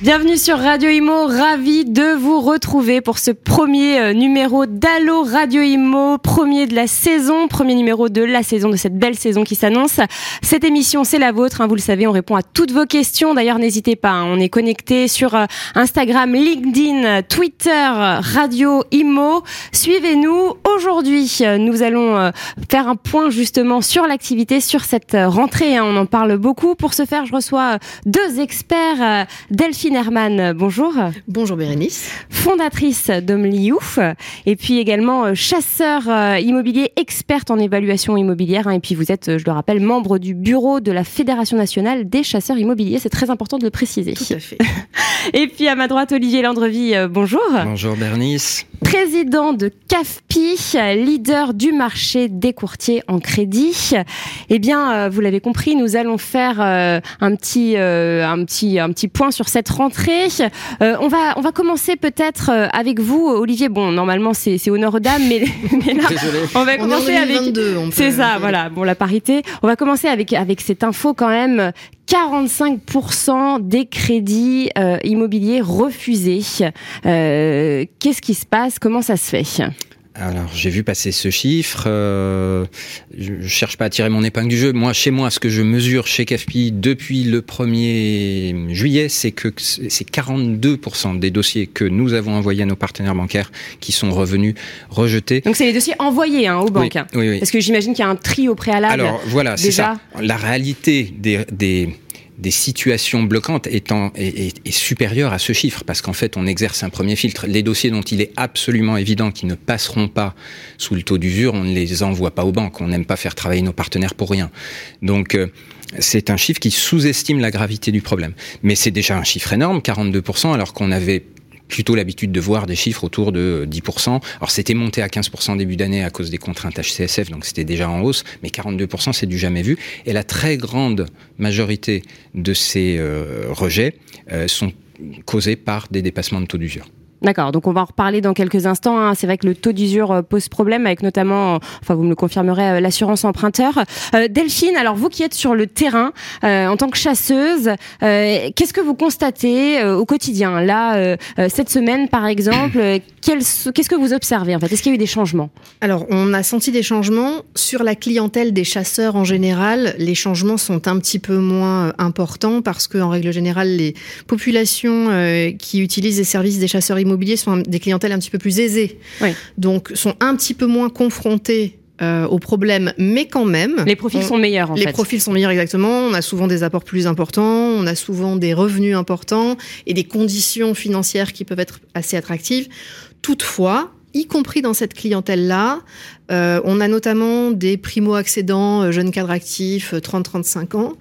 Bienvenue sur Radio Imo, ravi de vous retrouver pour ce premier euh, numéro d'Allo Radio Imo, premier de la saison, premier numéro de la saison, de cette belle saison qui s'annonce. Cette émission, c'est la vôtre, hein, vous le savez, on répond à toutes vos questions. D'ailleurs, n'hésitez pas, hein, on est connecté sur euh, Instagram, LinkedIn, Twitter, Radio Imo. Suivez-nous. Aujourd'hui, euh, nous allons faire un point justement sur l'activité, sur cette rentrée. Hein. on en parle beaucoup. Pour ce faire, je reçois deux experts, Delphine Delphine bonjour. Bonjour Bérénice. Fondatrice d'Omliouf et puis également euh, chasseur euh, immobilier, experte en évaluation immobilière. Hein. et puis vous êtes, euh, je le rappelle, membre du bureau de la Fédération nationale des chasseurs immobiliers. C'est très important de le préciser. Tout à fait. et puis à ma droite, Olivier Landrevie, bonjour. Bonjour Bernice. Président de CAFPI, leader du marché des courtiers en crédit. Eh bien, vous l'avez compris, nous allons faire un petit, un petit, un petit point sur cette rentrée. Euh, on va on va commencer peut-être euh, avec vous, Olivier. Bon, normalement c'est c'est honneur aux dames, mais, là, on va commencer avec. C'est ça, voilà. Bon, la parité. On va commencer avec avec cette info quand même. 45% des crédits euh, immobiliers refusés. Qu'est-ce qui se passe? Comment ça se fait? Alors j'ai vu passer ce chiffre. Euh, je, cherche pas à tirer mon épingle du jeu. Moi, chez moi, ce que je mesure chez CAFPI depuis le 1er juillet, c'est que c'est 42% des dossiers que nous avons envoyés à nos partenaires bancaires qui sont revenus rejetés. Donc c'est les dossiers envoyés hein, aux banques. Hein. Oui, oui, Parce que j'imagine qu'il y a un tri au préalable. Alors voilà, c'est ça. La réalité des, des des situations bloquantes étant, est, est, supérieure à ce chiffre, parce qu'en fait, on exerce un premier filtre. Les dossiers dont il est absolument évident qu'ils ne passeront pas sous le taux d'usure, on ne les envoie pas aux banques. On n'aime pas faire travailler nos partenaires pour rien. Donc, euh, c'est un chiffre qui sous-estime la gravité du problème. Mais c'est déjà un chiffre énorme, 42%, alors qu'on avait plutôt l'habitude de voir des chiffres autour de 10%. Alors c'était monté à 15% début d'année à cause des contraintes HCSF, donc c'était déjà en hausse, mais 42% c'est du jamais vu. Et la très grande majorité de ces euh, rejets euh, sont causés par des dépassements de taux d'usure. D'accord, donc on va en reparler dans quelques instants. Hein. C'est vrai que le taux d'usure euh, pose problème avec notamment, enfin vous me le confirmerez, euh, l'assurance emprunteur. Euh, Delphine, alors vous qui êtes sur le terrain en tant que chasseuse, qu'est-ce que vous constatez au quotidien? Là, cette semaine par exemple, qu'est-ce que vous observez en fait? Est-ce qu'il y a eu des changements? Alors on a senti des changements sur la clientèle des chasseurs en général. Les changements sont un petit peu moins importants parce que en règle générale, les populations qui utilisent les services des chasseurs immobiliers sont des clientèles un petit peu plus aisées. Donc, sont un petit peu moins confrontés euh, aux problèmes, mais quand même. Les profils sont meilleurs, en les profils sont meilleurs, exactement. On a souvent des apports plus importants, on a souvent des revenus importants et des conditions financières qui peuvent être assez attractives. Toutefois, y compris dans cette clientèle-là, euh, on a notamment des primo-accédants, euh, jeunes cadres actifs, 30-35 ans,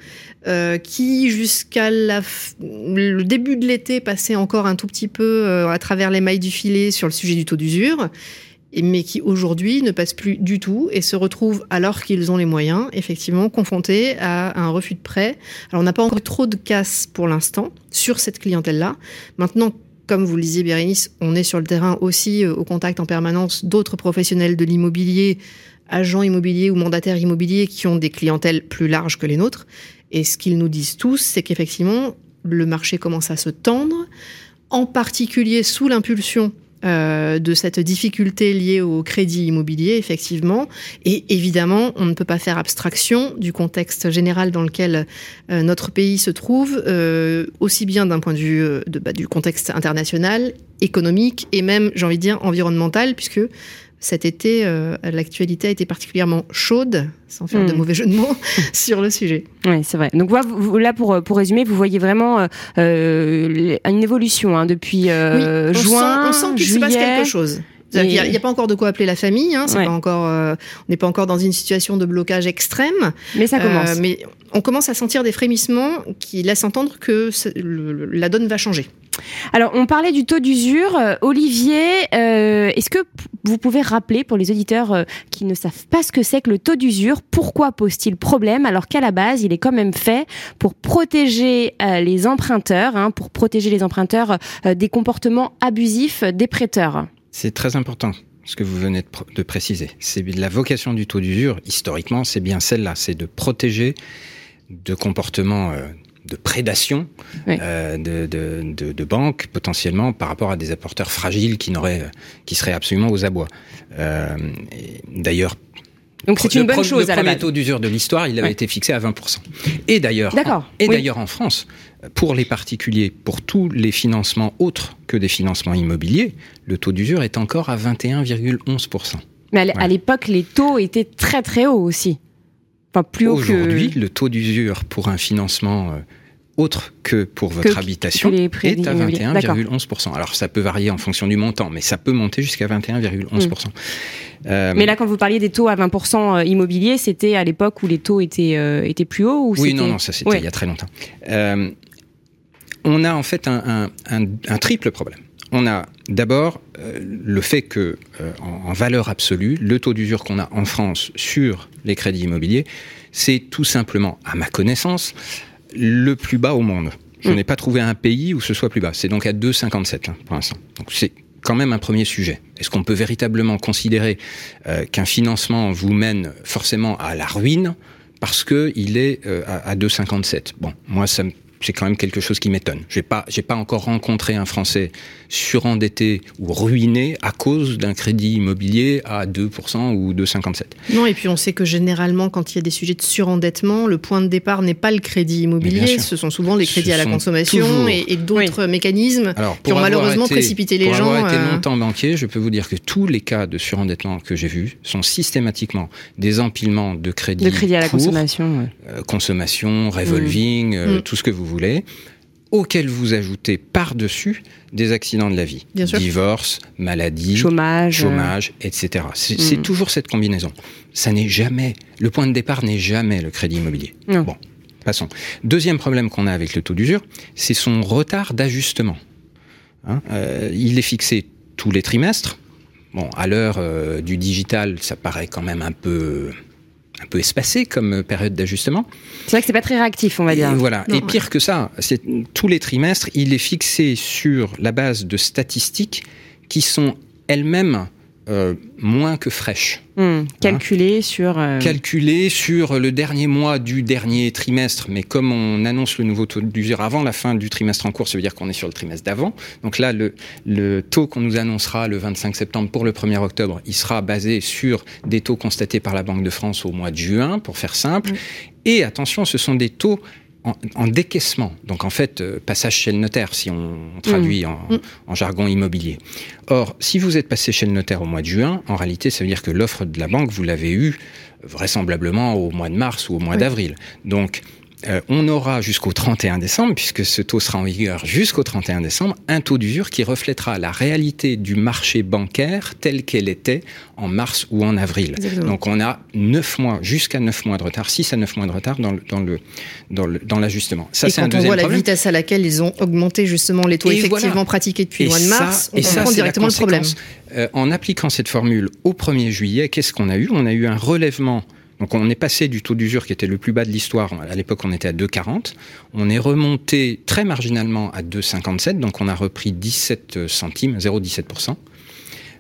euh, qui jusqu'à le début de l'été passaient encore un tout petit peu à travers les mailles du filet sur le sujet du taux d'usure, mais qui aujourd'hui ne passent plus du tout et se retrouvent, alors qu'ils ont les moyens, effectivement, confrontés à un refus de prêt. Alors on n'a pas encore trop de casse pour l'instant sur cette clientèle-là. Maintenant, comme vous le disiez, Bérénice, on est sur le terrain aussi euh, au contact en permanence d'autres professionnels de l'immobilier, agents immobiliers ou mandataires immobiliers qui ont des clientèles plus larges que les nôtres. Et ce qu'ils nous disent tous, c'est qu'effectivement, le marché commence à se tendre, en particulier sous l'impulsion euh, de cette difficulté liée au crédit immobilier, effectivement. Et évidemment, on ne peut pas faire abstraction du contexte général dans lequel euh, notre pays se trouve, euh, aussi bien d'un point de vue de, bah, du contexte international, économique et même, j'ai envie de dire, environnemental, puisque cet été, euh, l'actualité a été particulièrement chaude, sans faire de hmm. mauvais jeu de mots, sur le sujet. Oui, c'est vrai. Donc là, pour, pour résumer, vous voyez vraiment euh, euh, une évolution hein, depuis oui, juin, on sent, qu'il se passe quelque chose. Il n'y a, pas encore de quoi appeler la famille. Hein, pas encore, on n'est pas encore dans une situation de blocage extrême. Mais ça commence. mais on commence à sentir des frémissements qui laissent entendre que la donne va changer. Alors, on parlait du taux d'usure. Euh, Olivier, euh, est-ce que vous pouvez rappeler pour les auditeurs euh, qui ne savent pas ce que c'est que le taux d'usure, pourquoi pose-t-il problème alors qu'à la base, il est quand même fait pour protéger les emprunteurs, hein, pour protéger les emprunteurs des comportements abusifs des prêteurs? C'est très important ce que vous venez de, pr- de préciser. C'est la vocation du taux d'usure, historiquement, c'est bien celle-là, c'est de protéger de comportements euh, de prédation Oui. euh, de, de, de, de banques potentiellement par rapport à des apporteurs fragiles qui n'auraient, qui seraient absolument aux abois. Euh, D'ailleurs, Donc c'est le une bonne pro- chose Le à la premier base. taux d'usure de l'histoire, il avait Ouais. été fixé à 20%. Et d'ailleurs, et oui. d'ailleurs en France, pour les particuliers, pour tous les financements autres que des financements immobiliers, le taux d'usure est encore à 21,11%. Mais à Ouais. l'époque, les taux étaient très très hauts aussi. Enfin, plus haut que... Aujourd'hui, le taux d'usure pour un financement euh, autre que pour votre Que- habitation que est à immobiliers. 21,11%. Alors ça peut varier en fonction du montant, mais ça peut monter jusqu'à 21,11%. Euh, Mais là, quand vous parliez des taux à 20% immobiliers, c'était à l'époque où les taux étaient, euh, étaient plus hauts ou Oui, non, non, ça c'était Ouais. il y a très longtemps. Euh, on a en fait un, un- un- un triple problème. On a d'abord euh, le fait que, euh, en, en valeur absolue, le taux d'usure qu'on a en France sur les crédits immobiliers, c'est tout simplement, à ma connaissance, le plus bas au monde. Je Mm. n'ai pas trouvé un pays où ce soit plus bas. C'est donc à 2,57 hein, pour l'instant. Donc c'est quand même un premier sujet. Est-ce qu'on peut véritablement considérer euh, qu'un financement vous mène forcément à la ruine parce que il est euh, à, à 2,57 Bon, moi ça me- c'est quand même quelque chose qui m'étonne. J'ai pas, j'ai pas encore rencontré un Français surendetté ou ruiné à cause d'un crédit immobilier à 2% ou 2,57. Non, et puis on sait que généralement, quand il y a des sujets de surendettement, le point de départ n'est pas le crédit immobilier, ce sont souvent les Ce crédits à la consommation toujours- et, et d'autres mécanismes Alors, qui ont malheureusement été- précipité les pour gens. avoir été euh, longtemps banquier, je peux vous dire que tous les cas de surendettement que j'ai vus sont systématiquement des empilements de crédits De crédit à la consommation. ouais. euh, consommation, revolving, euh, Mm. tout ce que vous voulez, auxquels vous ajoutez par-dessus des accidents de la vie. Bien sûr. Divorce, maladie, Chômage. euh, chômage, etc. C'est Mm. toujours cette combinaison. Ça n'est jamais, le point de départ n'est jamais le crédit immobilier. Non. Bon, passons. Deuxième problème qu'on a avec le taux d'usure, c'est son retard d'ajustement. Hein, euh, il est fixé tous les trimestres. Bon, à l'heure euh, du digital, ça paraît quand même un peu, un peu espacé comme période d'ajustement. C'est vrai que c'est pas très réactif, on va Et dire. voilà. Non, et pire que ça, c'est tous les trimestres, il est fixé sur la base de statistiques qui sont elles-mêmes euh, moins que fraîches. Hmm, Calculé sur. euh, sur le dernier mois du dernier trimestre, mais comme on annonce le nouveau taux d'usure avant la fin du trimestre en cours, ça veut dire qu'on est sur le trimestre d'avant. Donc là, le, le taux qu'on nous annoncera le 25 septembre pour le 1er octobre, il sera basé sur des taux constatés par la Banque de France au mois de juin, pour faire simple. Et attention, ce sont des taux en, en décaissement. Donc en fait, euh, passage chez le notaire, si on traduit en, Mm. en jargon immobilier. Or, si vous êtes passé chez le notaire au mois de juin, en réalité, ça veut dire que l'offre de la banque, vous l'avez eue vraisemblablement au mois de mars ou au mois Oui. d'avril. Donc, euh, on aura jusqu'au 31 décembre, puisque ce taux sera en vigueur jusqu'au 31 décembre, un taux d'usure qui reflètera la réalité du marché bancaire tel qu'elle était en mars ou en avril. Exactement. Donc on a 9 mois, jusqu'à 9 mois de retard, 6 à 9 mois de retard dans le, dans le, dans le, dans l'ajustement. Ça, et c'est un quand on deuxième voit la problème. vitesse à laquelle ils ont augmenté justement les taux Et effectivement voilà. pratiqués depuis Et le mois de ça- mars, on et ça, comprend c'est la directement le problème. Euh, en appliquant cette formule au 1er juillet, qu'est-ce qu'on a eu? On a eu un relèvement. Donc on est passé du taux d'usure qui était le plus bas de l'histoire. À l'époque, on était à 2,40. On est remonté très marginalement à 2,57. Donc on a repris 17 centimes, 0,17%.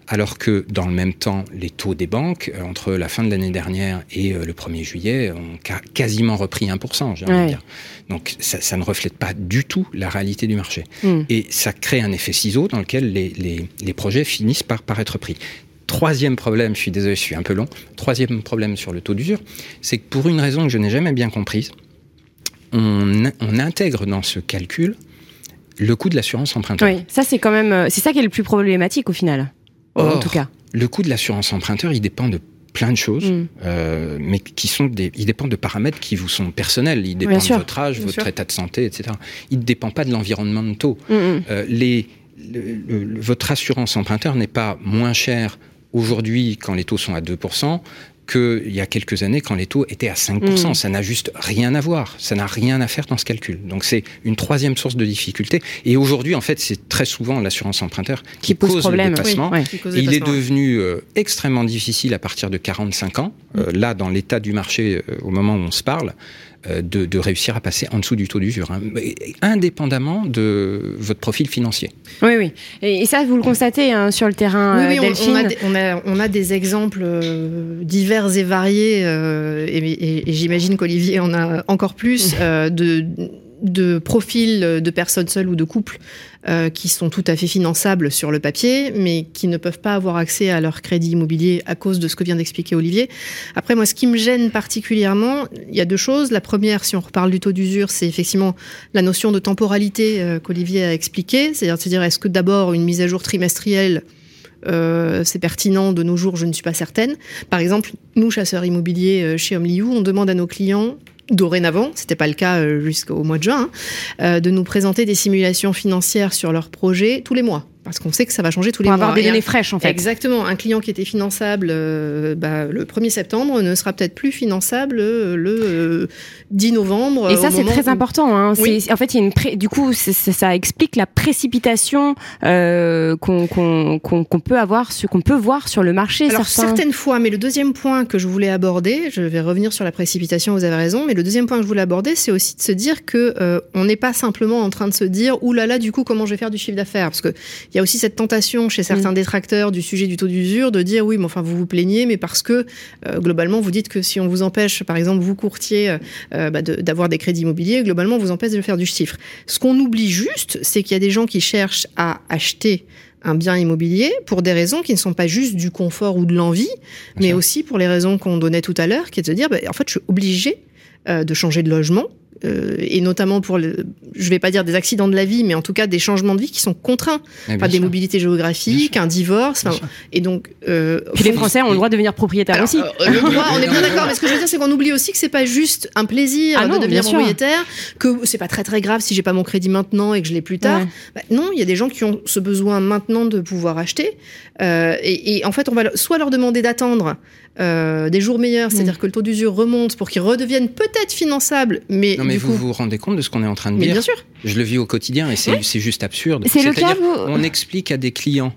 Alors que dans le même temps, les taux des banques, euh, entre la fin de l'année dernière et euh, le 1er juillet, ont quasiment repris 1%, j'ai envie Ouais. de dire. Donc ça, ça ne reflète pas du tout la réalité du marché. Hmm. Et ça crée un effet ciseau dans lequel les, les, les projets finissent par, par être pris. Troisième problème, je suis désolé, je suis un peu long. Troisième problème sur le taux d'usure, c'est que pour une raison que je n'ai jamais bien comprise, on, on intègre dans ce calcul le coût de l'assurance emprunteur. Oui, ça c'est quand même. euh, C'est ça qui est le plus problématique au final. en tout cas. Le coût de l'assurance emprunteur, il dépend de plein de choses, Mm. euh, mais qui sont des, il dépend de paramètres qui vous sont personnels. Il dépend de votre âge, votre sûr. état de santé, etc. Il ne dépend pas de l'environnement de taux. Hmm, hmm. Euh, les, le- le- votre assurance emprunteur n'est pas moins chère aujourd'hui quand les taux sont à 2% qu'il y a quelques années quand les taux étaient à 5%. Mm. Ça n'a juste rien à voir. Ça n'a rien à faire dans ce calcul. Donc c'est une troisième source de difficulté. Et aujourd'hui, en fait, c'est très souvent l'assurance emprunteur qui, Qui pose problème. le dépassement. Oui, ouais. Qui cause Et des il est devenu euh, extrêmement difficile à partir de 45 ans. Euh, là, dans l'état du marché, euh, au moment où on se parle, de, de, réussir à passer en dessous du taux d'usure, hein, indépendamment de votre profil financier. Oui, oui. Et, ça, vous le constatez hein, sur le terrain, oui, oui, Delphine. On, a des, on, a, on, a des exemples euh, divers et variés, euh, et, et, et j'imagine qu'Olivier en a encore plus, euh, de de profils de personnes seules ou de couples euh, qui sont tout à fait finançables sur le papier, mais qui ne peuvent pas avoir accès à leur crédit immobilier à cause de ce que vient d'expliquer Olivier. Après, moi, ce qui me gêne particulièrement, il y a deux choses. La première, si on reparle du taux d'usure, c'est effectivement la notion de temporalité euh, qu'Olivier a expliqué, c'est-à-dire se dire est-ce que d'abord une mise à jour trimestrielle euh, c'est pertinent de nos jours, je ne suis pas certaine. Par exemple, nous, chasseurs immobiliers euh, chez Omliu, on demande à nos clients dorénavant, c'était pas le cas euh, jusqu'au mois de juin, hein, de nous présenter des simulations financières sur leurs projets tous les mois parce qu'on sait que ça va changer tous les mois. avoir des données fraîches, en fait. Exactement. Un client qui était finançable euh, bah, le 1er septembre ne sera peut-être plus finançable le euh, 10 novembre. Et ça, c'est très où... important. Hein. Oui. En fait, il y a une pré... du coup, ça explique la précipitation euh, qu'on qu qu peut avoir, qu'on peut voir sur le marché. Alors, certains... certaines fois, mais le deuxième point que je voulais aborder, je vais revenir sur la précipitation, vous avez raison, mais le deuxième point que je voulais aborder, c'est aussi de se dire que euh, on n'est pas simplement en train de se dire, oulala, là là, du coup, comment je vais faire du chiffre d'affaires? Parce que il y a aussi cette tentation chez certains mmh. détracteurs du sujet du taux d'usure de dire oui, mais enfin vous vous plaignez, mais parce que euh, globalement vous dites que si on vous empêche, par exemple vous courtier, euh, bah, d'avoir de, des crédits immobiliers, globalement on vous empêche de faire du chiffre. Ce qu'on oublie juste, c'est qu'il y a des gens qui cherchent à acheter un bien immobilier pour des raisons qui ne sont pas juste du confort ou de l'envie, mais aussi pour les raisons qu'on donnait tout à l'heure, qui est de se dire, bah, en fait, je suis obligé euh, de changer de logement, euh, et notamment pour, le, je vais pas dire des accidents de la vie, mais en tout cas des changements de vie qui sont contraints, enfin, des mobilités géographiques, un divorce, et donc. Euh, Puis les Français ont le droit de devenir propriétaires Alors, aussi. Euh, le droit, on est bien d'accord. Mais ce que je veux dire, c'est qu'on oublie aussi que c'est pas juste un plaisir ah non, de devenir propriétaire, que c'est pas très très grave si j'ai pas mon crédit maintenant et que je l'ai plus tard. Ouais. Bah, non, il y a des gens qui ont ce besoin maintenant de pouvoir acheter, euh, et, et, en fait, on va soit leur demander d'attendre. Euh, des jours meilleurs, c'est-à-dire mmh. que le taux d'usure remonte pour qu'ils redeviennent peut-être finançables, mais non mais du vous coup... vous rendez compte de ce qu'on est en train de mais dire bien sûr. Je le vis au quotidien et c'est juste absurde. C'est le cas, on explique à des clients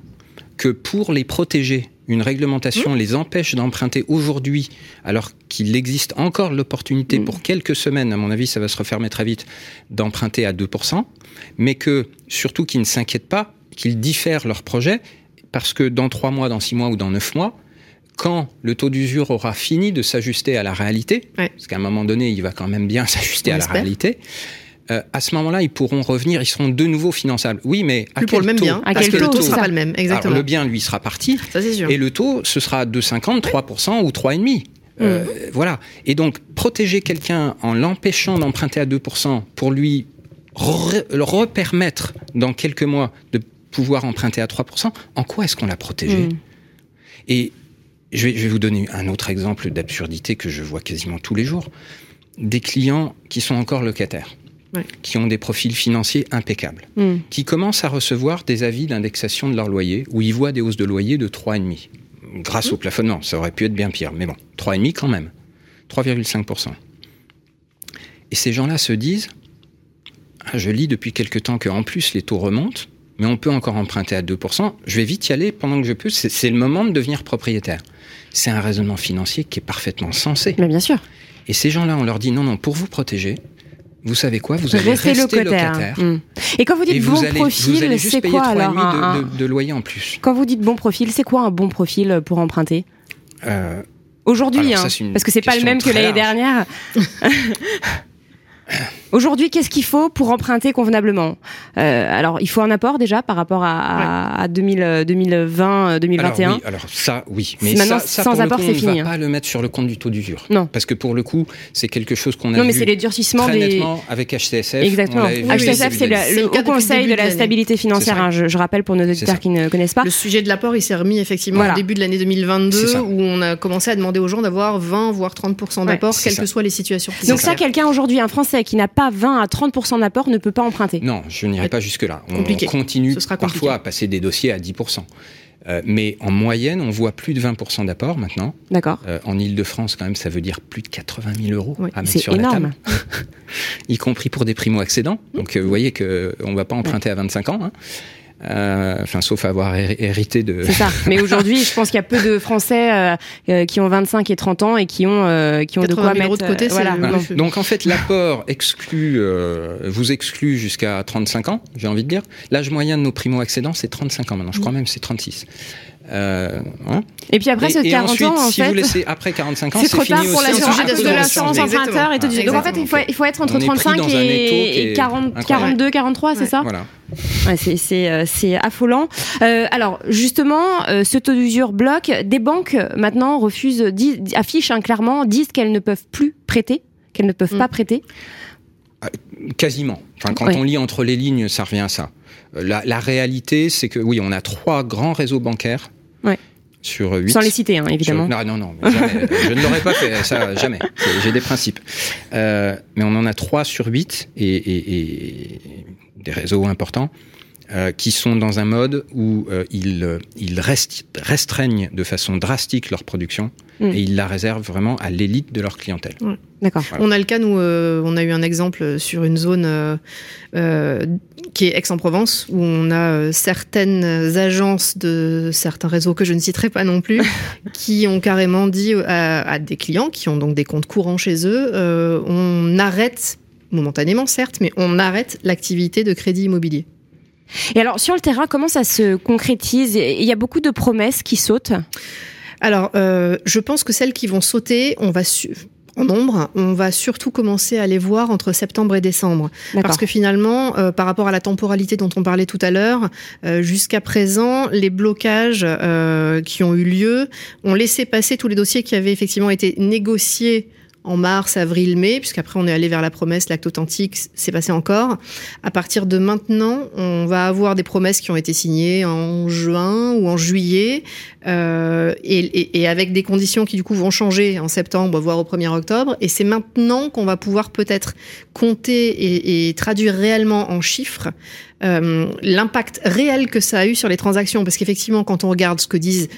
que pour les protéger, une réglementation Mmh. les empêche d'emprunter aujourd'hui, alors qu'il existe encore l'opportunité Mmh. pour quelques semaines, à mon avis, ça va se refermer très vite, d'emprunter à 2%, mais que surtout qu'ils ne s'inquiètent pas, qu'ils diffèrent leur projet, parce que dans 3 mois, dans 6 mois ou dans 9 mois, quand le taux d'usure aura fini de s'ajuster à la réalité, Ouais. parce qu'à un moment donné, il va quand même bien s'ajuster à la réalité, euh, à ce moment-là, ils pourront revenir, ils seront de nouveau finançables. Oui, mais à Plus pour quel le même taux bien, À parce quel que le taux, sera pas le même, Alors, exactement. le bien, lui, sera parti, Ça c'est sûr. et le taux, ce sera 2,50, 3% ou 3,5%. Euh, Voilà. Et donc, protéger quelqu'un en l'empêchant d'emprunter à 2% pour lui re- le repermettre dans quelques mois de pouvoir emprunter à 3%, en quoi est-ce qu'on l'a protégé? Mm. Et je vais, je vais vous donner un autre exemple d'absurdité que je vois quasiment tous les jours. Des clients qui sont encore locataires, Ouais. qui ont des profils financiers impeccables, Mm. qui commencent à recevoir des avis d'indexation de leur loyer, où ils voient des hausses de loyer de 3,5. Grâce au plafonnement, ça aurait pu être bien pire, mais bon, 3,5 quand même. 3,5%. Et ces gens-là se disent, ah, je lis depuis quelque temps qu'en plus les taux remontent, mais on peut encore emprunter à 2%, je vais vite y aller pendant que je peux, c'est le moment de devenir propriétaire. C'est un raisonnement financier qui est parfaitement sensé. Mais bien sûr. Et ces gens-là, on leur dit, non, non, pour vous protéger, vous savez quoi? Vous allez Restez rester locataire. locataire. Mm. Et quand vous dites bon vous profil, allez c'est quoi 3,5 alors un- de, de, de loyer en plus. Quand vous dites bon profil, c'est quoi un bon profil pour emprunter? Euh, Aujourd'hui, hein, parce que c'est pas le même que l'année dernière. Aujourd'hui, qu'est-ce qu'il faut pour emprunter convenablement? Euh, Alors, il faut un apport déjà par rapport à, à, à 2000, euh, 2020, euh, 2021. Alors, oui, alors ça, oui. Mais Maintenant, ça, ça, sans pour apport, c'est on ne fini, va hein. pas le mettre sur le compte du taux d'usure. Non. Parce que pour le coup, c'est quelque chose qu'on a Non, mais vu c'est les durcissements très des. nettement avec HCSF. Exactement. HCSF, c'est le, Haut Conseil de de la stabilité financière. hein, je, je rappelle pour nos auditeurs qui ne connaissent pas. Le sujet de l'apport, il s'est remis effectivement Voilà. au début de l'année C'est 2022, ça. où on a commencé à demander aux gens d'avoir 20 voire 30% d'apport, quelles que soient les situations. Donc ça, quelqu'un aujourd'hui, un Français qui n'a pas 20 à 30% d'apport, ne peut pas emprunter. Non, je n'irai pas jusque-là. On continue compliqué. parfois à passer des dossiers à 10%. Euh, mais en moyenne, on voit plus de 20% d'apport maintenant. D'accord. Euh, en Ile-de-France, quand même, ça veut dire plus de 80 000 euros Oui, à mettre sur la énorme. table. y compris pour des primo-accédants. Donc, euh, vous voyez qu'on ne va pas emprunter à 25 ans. hein. Euh, enfin, sauf avoir hérité de. C'est ça. Mais aujourd'hui, je pense qu'il y a peu de Français euh, euh, qui ont 25 et 30 ans et qui ont qui ont de quoi mettre. De côté, voilà. Donc en fait, l'apport exclut, vous exclut jusqu'à 35 ans, j'ai envie de dire. L'âge moyen de nos primo-accédants, c'est 35 ans maintenant. Je crois même c'est 36. Euh, hein. Et puis après, ce 40 ensuite, ans, en si fait, vous laissez après 45 ans, c'est trop tard pour l'assurance emprunteur et tout. Donc en fait, il faut, il faut être entre 35 et, 40, 42, 43, c'est ça Voilà. Ouais, c'est euh, affolant. Euh, alors justement, euh, ce taux d'usure bloque. Des banques maintenant refusent, affichent hein, clairement, disent qu'elles ne peuvent plus prêter, qu'elles ne peuvent mm. pas prêter. Ah, quasiment. Enfin, quand on lit entre les lignes, ça revient à ça. La, la réalité, c'est que oui, on a trois grands réseaux bancaires sur 8. Sans les citer, hein, évidemment. non, non, non. je ne l'aurais pas fait, ça, jamais. J'ai des principes. Euh, mais on en a 3 sur 8 et, et, et des réseaux importants. Euh, qui sont dans un mode où euh, ils, ils restreignent de façon drastique leur production mm. et ils la réservent vraiment à l'élite de leur clientèle. D'accord. On a le cas, nous, euh, on a eu un exemple sur une zone qui est Aix-en-Provence, où on a certaines agences de certains réseaux que je ne citerai pas non plus, qui ont carrément dit à, à, des clients qui ont donc des comptes courants chez eux, on arrête momentanément certes, mais on arrête l'activité de crédit immobilier. Et alors, sur le terrain, comment ça se concrétise? Il y a beaucoup de promesses qui sautent. Alors, euh, je pense que celles qui vont sauter, on va en nombre, on va surtout commencer à les voir entre septembre et décembre. Parce que finalement, euh, par rapport à la temporalité dont on parlait tout à l'heure, euh, jusqu'à présent, les blocages qui ont eu lieu ont laissé passer tous les dossiers qui avaient effectivement été négociés en mars, avril, mai, puisqu'après on est allé vers la promesse, l'acte authentique, c'est passé encore. À partir de maintenant, on va avoir des promesses qui ont été signées en juin ou en juillet, euh, et, avec des conditions qui du coup vont changer en septembre, voire au 1er octobre. Et c'est maintenant qu'on va pouvoir peut-être compter et, et, traduire réellement en chiffres euh, l'impact réel que ça a eu sur les transactions, parce qu'effectivement, quand on regarde ce que disent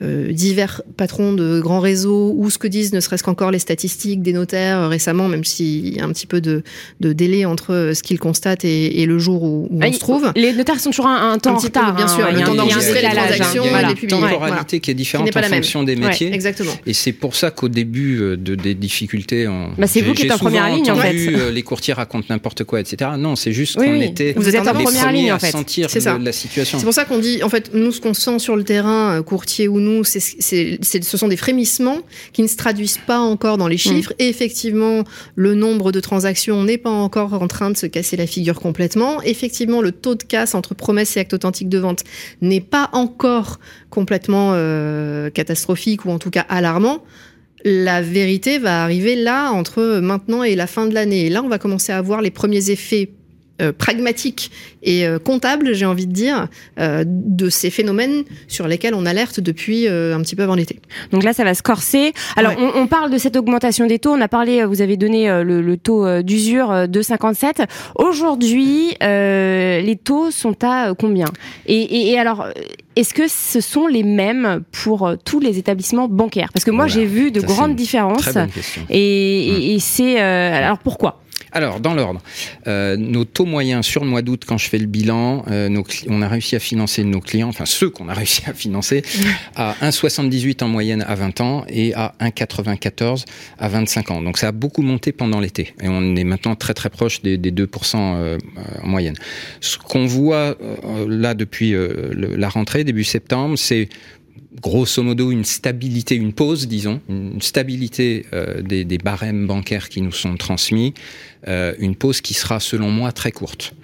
euh, divers patrons de grands réseaux ou ce que disent ne serait-ce qu'encore les statistiques des notaires euh, récemment, même s'il y a un petit peu de, de délai entre euh, ce qu'ils constatent et, et, le jour où, où on se trouve. Les notaires sont toujours un, temps en retard, bien sûr. le temps d'enregistrer les transactions, il y a, une temporalité qui est différente en fonction des métiers. exactement. Et c'est pour ça qu'au début de, des difficultés, bah c'est vous qui êtes en première ligne en fait. les courtiers racontent n'importe quoi, etc. Non, c'est juste qu'on était vous êtes en première ligne en fait. sentir la situation. C'est pour ça qu'on dit, en fait, nous ce qu'on sent sur le terrain, courtier ou nous, ce sont des frémissements qui ne se traduisent pas encore dans les chiffres. Mm. Et effectivement, le nombre de transactions n'est pas encore en train de se casser la figure complètement. Effectivement, le taux de casse entre promesses et actes authentiques de vente n'est pas encore complètement euh, catastrophique ou en tout cas alarmant la vérité va arriver là entre maintenant et la fin de l'année. Et là, on va commencer à voir les premiers effets euh, pragmatique et euh, comptable, j'ai envie de dire, euh, de ces phénomènes sur lesquels on alerte depuis un petit peu avant l'été. Donc là, ça va se corser. Alors, on, parle de cette augmentation des taux. On a parlé, vous avez donné le, taux d'usure de 57. Aujourd'hui, les taux sont à combien? Et, alors, est-ce que ce sont les mêmes pour tous les établissements bancaires? Parce que moi, j'ai vu de grandes différences. Et, et c'est alors pourquoi? Alors, dans l'ordre, euh, nos taux moyens sur le mois d'août, quand je fais le bilan, euh, on a réussi à financer nos clients, enfin ceux qu'on a réussi à financer, à 1,78 en moyenne à 20 ans et à 1,94 à 25 ans. Donc ça a beaucoup monté pendant l'été et on est maintenant très très proche des, 2% euh, en moyenne. Ce qu'on voit là depuis la rentrée, début septembre, c'est grosso modo une stabilité, une pause, disons, une stabilité euh, des, des, barèmes bancaires qui nous sont transmis, euh, une pause qui sera selon moi très courte.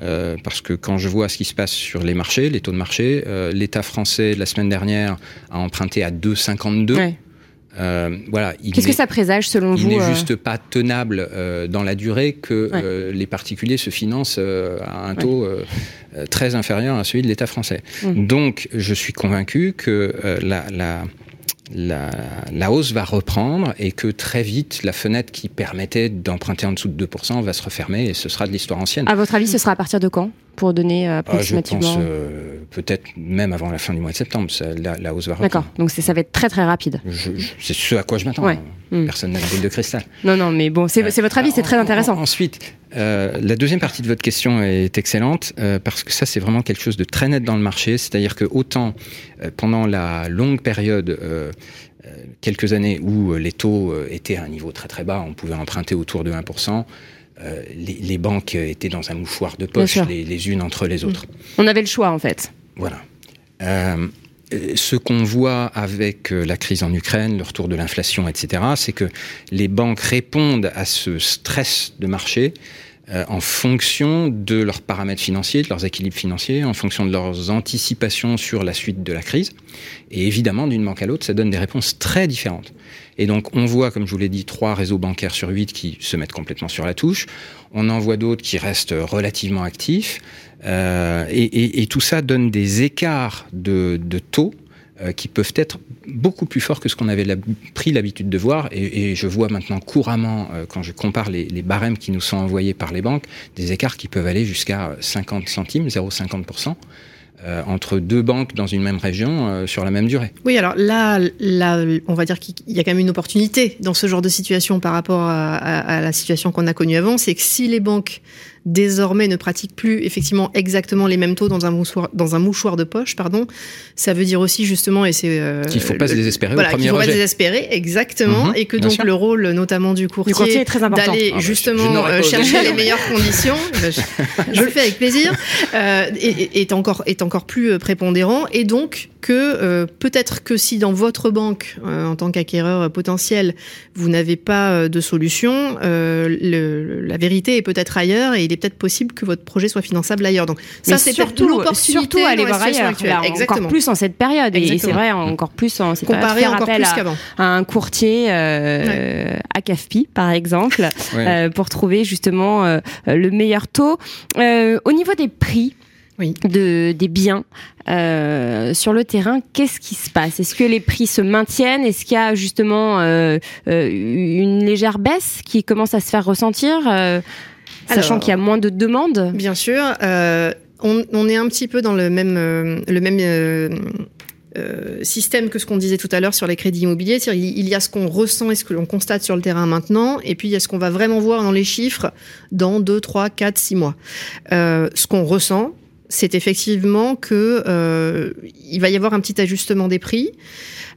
Euh, parce que quand je vois ce qui se passe sur les marchés, les taux de marché, euh, l'État français la semaine dernière a emprunté à 2,52. Euh, voilà. Qu'est-ce que ça présage selon vous Il n'est juste pas tenable dans la durée que les particuliers se financent à un taux euh, très inférieur à celui de l'État français. Mmh. Donc, je suis convaincu que euh, la, la la, la, hausse va reprendre et que très vite, la fenêtre qui permettait d'emprunter en dessous de 2% va se refermer et ce sera de l'histoire ancienne. À votre avis, ce sera à partir de quand pour donner euh, approximativement Je pense peut-être même avant la fin du mois de septembre, ça, la, la, hausse va reprendre. D'accord, donc ça va être très très rapide. C'est ce à quoi je m'attends. Ouais. Personne n'a de boule de cristal. Non, non, mais bon, c'est votre avis, c'est très intéressant. ensuite, la deuxième partie de votre question est excellente parce que ça c'est vraiment quelque chose de très net dans le marché, c'est-à-dire que autant pendant la longue période quelques années où les taux étaient à un niveau très très bas, on pouvait emprunter autour de 1%, euh, les, banques étaient dans un mouchoir de poche les, unes entre les autres. On avait le choix en fait. Voilà. Euh, ce qu'on voit avec euh, la crise en Ukraine, le retour de l'inflation, etc., c'est que les banques répondent à ce stress de marché en fonction de leurs paramètres financiers, de leurs équilibres financiers, en fonction de leurs anticipations sur la suite de la crise. Et évidemment, d'une banque à l'autre, ça donne des réponses très différentes. Et donc, on voit, comme je vous l'ai dit, trois réseaux bancaires sur huit qui se mettent complètement sur la touche. On en voit d'autres qui restent relativement actifs. Euh, et, tout ça donne des écarts de, taux euh, qui peuvent être beaucoup plus forts que ce qu'on avait pris l'habitude de voir. Et, je vois maintenant couramment, euh, quand je compare les, barèmes qui nous sont envoyés par les banques, des écarts qui peuvent aller jusqu'à 50 centimes, 0,50%. Euh, entre deux banques dans une même région sur la même durée. Oui, alors là, là on va dire qu'il y a quand même une opportunité dans ce genre de situation par rapport à la situation qu'on a connue avant, c'est que si les banques désormais ne pratiquent plus effectivement exactement les mêmes taux dans un mouchoir, dans un mouchoir de poche, pardon. Ça veut dire aussi justement, et c'est euh, qu'il faut pas se désespérer voilà, au premier faut pas se désespérer, exactement, mhm, et que donc le rôle notamment du courtier, est très important. d'aller ah, bah, justement euh, chercher les meilleures conditions, bah, je, le fais avec plaisir, euh, est, est, encore est encore plus prépondérant, et donc que euh, peut-être que si dans votre banque, euh, en tant qu'acquéreur potentiel, vous n'avez pas euh, de solution, le, la vérité est peut-être ailleurs et il est peut-être possible que votre projet soit finançable ailleurs. Donc ça, c'est surtout l'opportunité surtout aller voir ailleurs, encore plus en cette période. Et c'est vrai, encore plus en cette Comparé encore plus qu'avant. À un courtier à CAFPI, par exemple, pour trouver justement le meilleur taux. au niveau des prix, de, des biens euh, sur le terrain, qu'est-ce qui se passe? Est-ce que les prix se maintiennent? Est-ce qu'il y a justement euh, euh, une légère baisse qui commence à se faire ressentir, sachant qu'il y a moins de demandes Bien sûr. On, est un petit peu dans le même, le même système que ce qu'on disait tout à l'heure sur les crédits immobiliers. Il y a ce qu'on ressent et ce que l'on constate sur le terrain maintenant, et puis il y a ce qu'on va vraiment voir dans les chiffres dans 2, 3, 4, 6 mois. ce qu'on ressent, c'est effectivement que euh, il va y avoir un petit ajustement des prix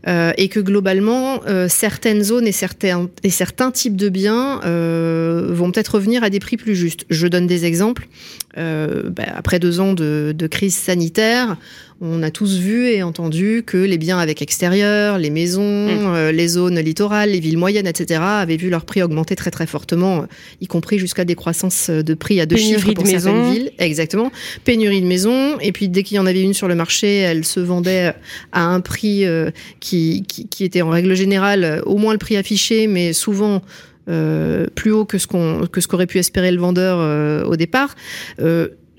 euh, et que globalement euh, certaines zones et certains types de biens vont peut-être revenir à des prix plus justes. Je donne des exemples. Bah, après deux ans de crise sanitaire, on a tous vu et entendu que les biens avec extérieur, les maisons, mm. euh, les zones littorales, les villes moyennes, etc., avaient vu leur prix augmenter très très fortement, euh, y compris jusqu'à des croissances de prix à deux chiffres pour certaines villes. Exactement. Pénurie de maisons. Et puis dès qu'il y en avait une sur le marché, elle se vendait à un prix euh, qui, qui, était en règle générale au moins le prix affiché, mais souvent plus haut que ce qu'on que ce qu'aurait pu espérer le vendeur au départ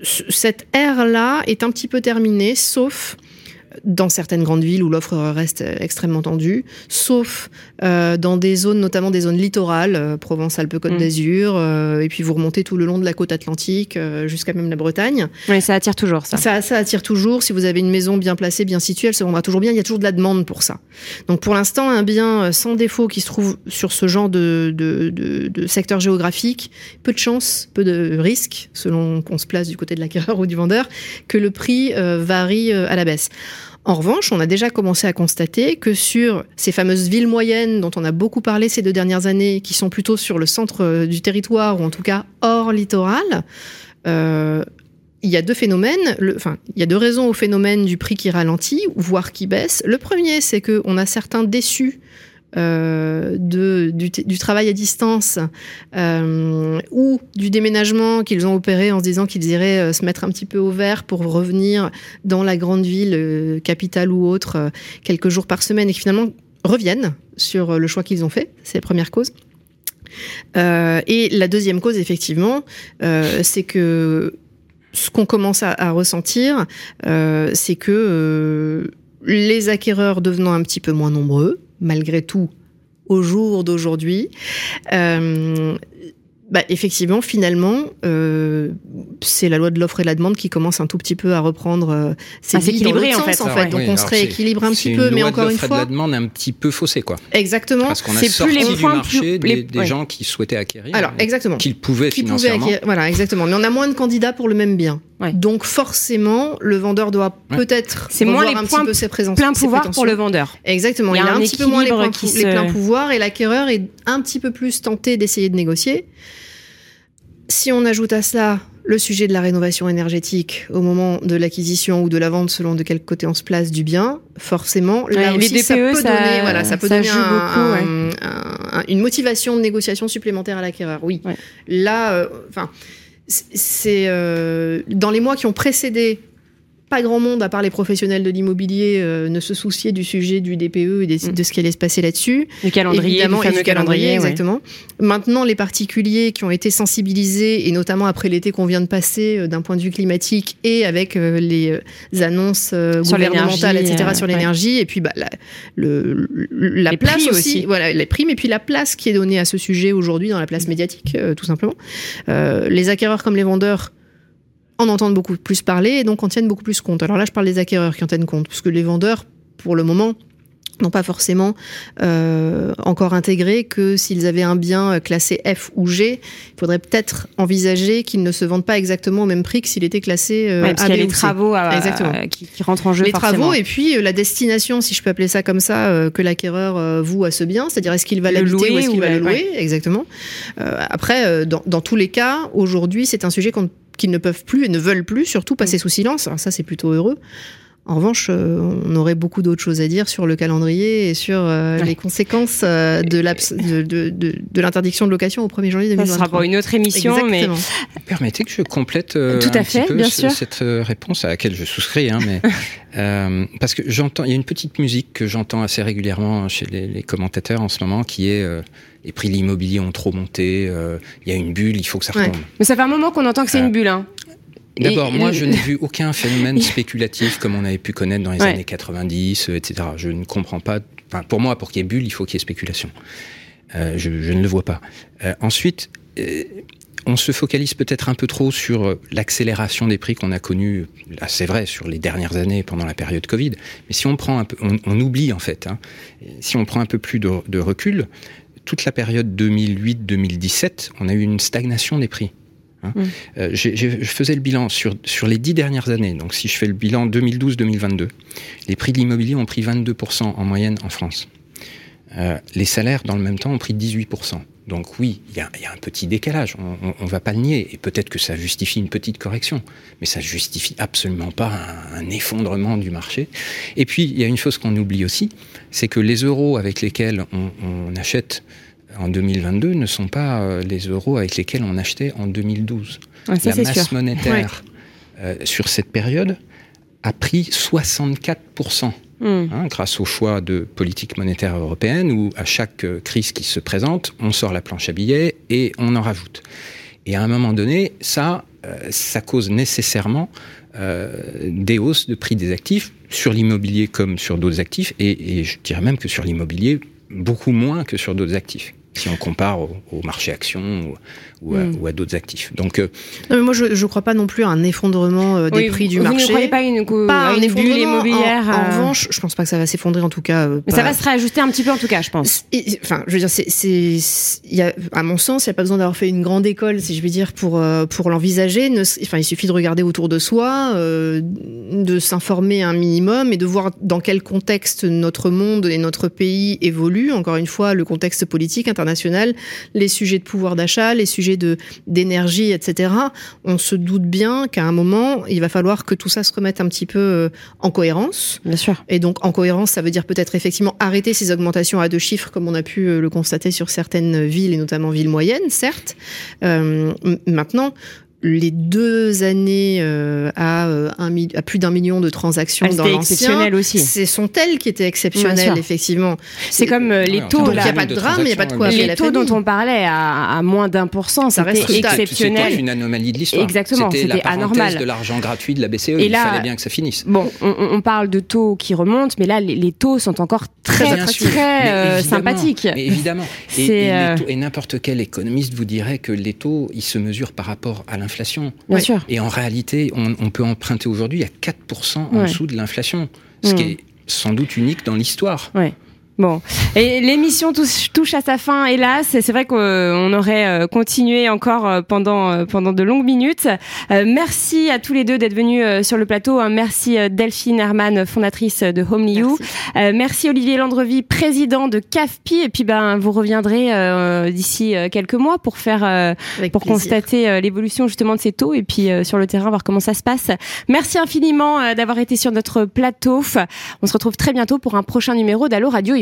cette ère-là est un petit peu terminée, sauf dans certaines grandes villes où l'offre reste extrêmement tendue, sauf euh, dans des zones, notamment des zones littorales, euh, Provence, Alpes, Côte mm. d'Azur, euh, et puis vous remontez tout le long de la côte atlantique jusqu'à même la Bretagne. Oui, ça attire toujours ça. ça. Ça attire toujours. Si vous avez une maison bien placée, bien située, elle se vendra toujours bien. Il y a toujours de la demande pour ça. Donc pour l'instant, un bien sans défaut qui se trouve sur ce genre de, de, de, de secteur géographique, peu de chance, peu de risques, selon qu'on se place du côté de l'acquéreur ou du vendeur, que le prix varie à la baisse. En revanche, on a déjà commencé à constater que sur ces fameuses villes moyennes dont on a beaucoup parlé ces deux dernières années, qui sont plutôt sur le centre euh, du territoire ou en tout cas hors littoral, euh, il y a deux phénomènes, il y a deux raisons au phénomène du prix qui ralentit, voire qui baisse. Le premier, c'est qu'on a certains déçus de, du, travail à distance euh, ou du déménagement qu'ils ont opéré en se disant qu'ils iraient euh, se mettre un petit peu au vert pour revenir dans la grande ville, capitale ou autre, quelques jours par semaine et qui finalement reviennent sur le choix qu'ils ont fait. C'est la première cause. et la deuxième cause, effectivement, c'est que ce qu'on commence à ressentir, c'est que les acquéreurs devenant un petit peu moins nombreux, malgré tout au jour d'aujourd'hui, euh, bah, effectivement, finalement, euh, c'est la loi de l'offre et la demande qui commence un tout petit peu à reprendre euh, ses s'équilibrer en, fait. en fait. Donc on se rééquilibre un petit peu, mais encore une fois. C'est de la demande un petit peu faussée, quoi. Exactement. Parce qu'on a sorti plus les du marché des, gens qui souhaitaient acquérir. Alors exactement. Qu'ils pouvaient qui financièrement. Pouvaient voilà, exactement. Mais on a moins de candidats pour le même bien. Donc forcément, le vendeur doit peut-être c'est moins les un points, petit peu ses présences, plein pouvoir pour le vendeur. Exactement. Il, a, un, petit peu moins les, points, les pleins pouvoirs et l'acquéreur est un petit peu plus tenté d'essayer de négocier. Si on ajoute à cela le sujet de la rénovation énergétique au moment de l'acquisition ou de la vente, selon de quel côté on se place du bien, forcément, là aussi, DPE, ça peut ça, donner, voilà, ça peut donner une motivation de négociation supplémentaire à l'acquéreur. Oui. Là, euh, enfin, c'est euh, dans les mois qui ont précédé pas grand monde, à part les professionnels de l'immobilier, euh, ne se souciait du sujet du DPE et mm. de ce qui allait se passer là-dessus. Le calendrier, Évidemment, le fameux calendrier, exactement. Maintenant, les particuliers qui ont été sensibilisés, et notamment après l'été qu'on vient de passer, euh, d'un point de vue climatique et avec euh, les annonces gouvernementales, etc., sur l'énergie, et puis bah, la, le, la place aussi, voilà, les primes, et puis la place qui est donnée à ce sujet aujourd'hui dans la place médiatique, tout simplement. les acquéreurs comme les vendeurs en entendent beaucoup plus parler et donc en tiennent beaucoup plus compte. Alors là, je parle des acquéreurs qui en tiennent compte, parce que les vendeurs, pour le moment, n'ont pas forcément euh, encore intégré que s'ils avaient un bien classé F ou G, il faudrait peut-être envisager qu'il ne se vende pas exactement au même prix que s'il était classé euh, parce A, y a les travaux exactement. qui, rentrent en jeu. Les travaux et puis euh, la destination, si je peux appeler ça comme ça, euh, que l'acquéreur euh, voue à ce bien, c'est-à-dire est-ce qu'il va l'habiter ou est-ce qu'il va le louer, exactement. après, dans, dans tous les cas, aujourd'hui, c'est un sujet qu'on qu'ils ne peuvent plus et ne veulent plus, surtout passer mm. sous silence. Alors ça, c'est plutôt heureux. En revanche, euh, on aurait beaucoup d'autres choses à dire sur le calendrier et sur euh, les conséquences euh, de, de, de, l'interdiction de location au 1er janvier 2023. Ça sera pour une autre émission, Exactement. mais permettez que je complète Tout à un fait, petit peu bien sûr. cette réponse à laquelle je souscris, hein, mais parce que j'entends, il y a une petite musique que j'entends assez régulièrement chez les, les, commentateurs en ce moment, qui est les prix de l'immobilier ont trop monté, il y a une bulle, il faut que ça retombe. Mais ça fait un moment qu'on entend que c'est une bulle, hein. D'abord, moi, je n'ai vu aucun phénomène spéculatif comme on avait pu connaître dans les années 90, etc. Je ne comprends pas. Enfin, pour moi, pour qu'il y ait bulle, il faut qu'il y ait spéculation. Euh, je, je, ne le vois pas. Euh, ensuite, euh, on se focalise peut-être un peu trop sur l'accélération des prix qu'on a connue, là c'est vrai, sur les dernières années pendant la période Covid. Mais si on prend un peu, on, on oublie en fait, hein, si on prend un peu plus de, de recul, toute la période 2008-2017, on a eu une stagnation des prix. Hein. Mm. Euh, je faisais le bilan sur, sur les dix dernières années. Donc, si je fais le bilan 2012-2022, les prix de l'immobilier ont pris 22% en moyenne en France. Euh, les salaires, dans le même temps, ont pris 18%. Donc oui, il y a, y a, un petit décalage, on ne va pas le nier, et peut-être que ça justifie une petite correction, mais ça justifie absolument pas un, un effondrement du marché. Et puis, il y a une chose qu'on oublie aussi, c'est que les euros avec lesquels on, on achète en 2022 ne sont pas euh, les euros avec lesquels on achetait en 2012. la masse monétaire euh, sur cette période a pris 64%. Hmm. Hein, grâce au choix de politique monétaire européenne où à chaque euh, crise qui se présente, on sort la planche à billets et on en rajoute. Et à un moment donné, ça, ça cause nécessairement des hausses de prix des actifs sur l'immobilier comme sur d'autres actifs, et, et, je dirais même que sur l'immobilier, beaucoup moins que sur d'autres actifs si on compare au, marché action ou, à, hmm. d'autres actifs. Donc, euh, non, mais moi, je ne crois pas non plus à un effondrement euh, des prix du marché. Vous ne croyez pas une, pas une, bulle immobilière En, en, euh, revanche, je pense pas que ça va s'effondrer en tout cas. mais ça va se réajuster un petit peu en tout cas, je pense. enfin, je veux dire, c'est, y a, à mon sens, il n'y a pas besoin d'avoir fait une grande école, si je veux dire, pour pour l'envisager. Enfin, il suffit de regarder autour de soi, de s'informer un minimum et de voir dans quel contexte notre monde et notre pays évoluent. Encore une fois, le contexte politique international les sujets de pouvoir d'achat, les sujets de d'énergie, etc. On se doute bien qu'à un moment, il va falloir que tout ça se remette un petit peu euh, en cohérence. Bien sûr. Et donc, en cohérence, ça veut dire peut-être effectivement arrêter ces augmentations à deux chiffres, comme on a pu euh, le constater sur certaines villes et notamment villes moyennes, certes. Euh, maintenant, les deux années euh, à, euh, un, à plus d'un million de transactions Ah, dans l'ancien, exceptionnel aussi. ce sont elles qui étaient exceptionnelles, effectivement. C'est comme euh, les taux Donc, là. il n'y a pas de de drame, il n'y a pas de quoi Les la taux dont on parlait à, à moins d'un pour cent, Ça reste stable. C'était exceptionnel. une anomalie de l'histoire. Exactement, C'était anormal. de l'argent gratuit de la BCE. Et Il là- fallait bien que ça finisse. Bon, on, on- parle de taux qui remontent, mais là, les, les taux sont encore très, Bien très, sûr. très, euh, sympathiques. mais évidemment. Et, et n'importe quel économiste vous dirait que les taux, ils se mesurent par rapport à l'inflation. Bien sûr. Et en réalité, on, on peut emprunter aujourd'hui à 4% en Ouais. dessous de l'inflation, ce qui est sans doute unique dans l'histoire. Ouais. Bon, et l'émission touche, touche à sa fin, hélas. C'est vrai qu'on aurait euh, continué encore euh, pendant euh, pendant de longues minutes. Euh, merci à tous les deux d'être venus sur le plateau. hein. Merci Delphine Herman, fondatrice de Homely You. Merci. Euh, merci Olivier Landrevi, président de CAFPI. Et puis ben vous reviendrez euh, d'ici quelques mois pour faire pour plaisir. constater l'évolution justement de ces taux et puis sur le terrain voir comment ça se passe. Merci infiniment d'avoir été sur notre plateau. On se retrouve très bientôt pour un prochain numéro d'Allo Radio